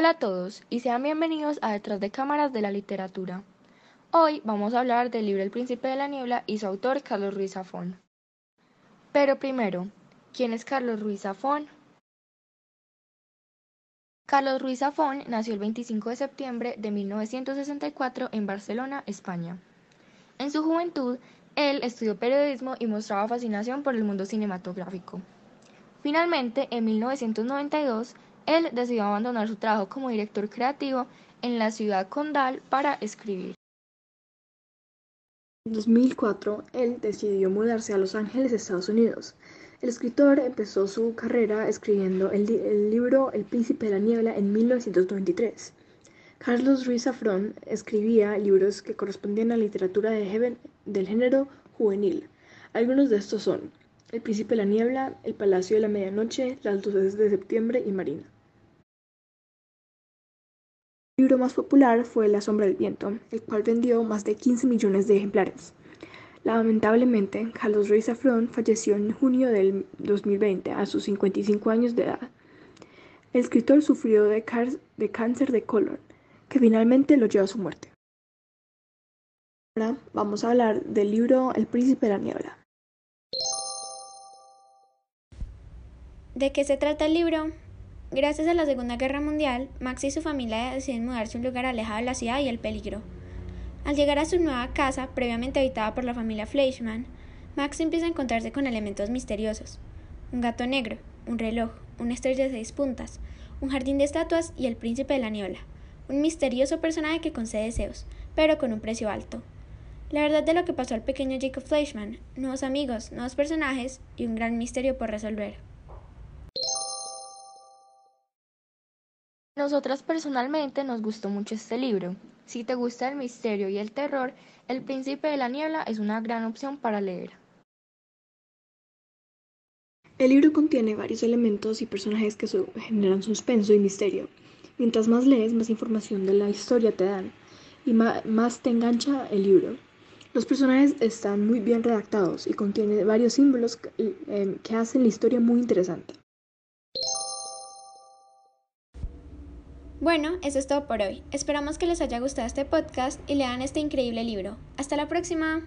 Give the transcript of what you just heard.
Hola a todos y sean bienvenidos a Detrás de Cámaras de la Literatura. Hoy vamos a hablar del libro El Príncipe de la Niebla y su autor Carlos Ruiz Zafón. Pero primero, ¿quién es Carlos Ruiz Zafón? Carlos Ruiz Zafón nació el 25 de septiembre de 1964 en Barcelona, España. En su juventud, él estudió periodismo y mostraba fascinación por el mundo cinematográfico. Finalmente, en 1992, él decidió abandonar su trabajo como director creativo en la ciudad condal para escribir. En 2004, él decidió mudarse a Los Ángeles, Estados Unidos. El escritor empezó su carrera escribiendo el, libro El Príncipe de la Niebla en 1993. Carlos Ruiz Zafrón escribía libros que correspondían a la literatura de del género juvenil. Algunos de estos son El Príncipe de la Niebla, El Palacio de la Medianoche, Las Luces de Septiembre y Marina. Libro más popular fue La Sombra del Viento, el cual vendió más de 15 millones de ejemplares. Lamentablemente, Carlos Ruiz Zafrón falleció en junio del 2020 a sus 55 años de edad. El escritor sufrió de cáncer de colon, que finalmente lo llevó a su muerte. Ahora vamos a hablar del libro El Príncipe de la Niebla. ¿De qué se trata el libro? Gracias a la Segunda Guerra Mundial, Max y su familia deciden mudarse a un lugar alejado de la ciudad y el peligro. Al llegar a su nueva casa, previamente habitada por la familia Fleischmann, Max empieza a encontrarse con elementos misteriosos. Un gato negro, un reloj, una estrella de seis puntas, un jardín de estatuas y el príncipe de la niebla, un misterioso personaje que concede deseos, pero con un precio alto. La verdad de lo que pasó al pequeño Jacob Fleischmann, nuevos amigos, nuevos personajes y un gran misterio por resolver. Nosotras personalmente nos gustó mucho este libro. Si te gusta el misterio y el terror, El Príncipe de la Niebla es una gran opción para leer. El libro contiene varios elementos y personajes que generan suspenso y misterio. Mientras más lees, más información de la historia te dan y más te engancha el libro. Los personajes están muy bien redactados y contiene varios símbolos que eh, hacen la historia muy interesante. Bueno, eso es todo por hoy. Esperamos que les haya gustado este podcast y lean este increíble libro. Hasta la próxima.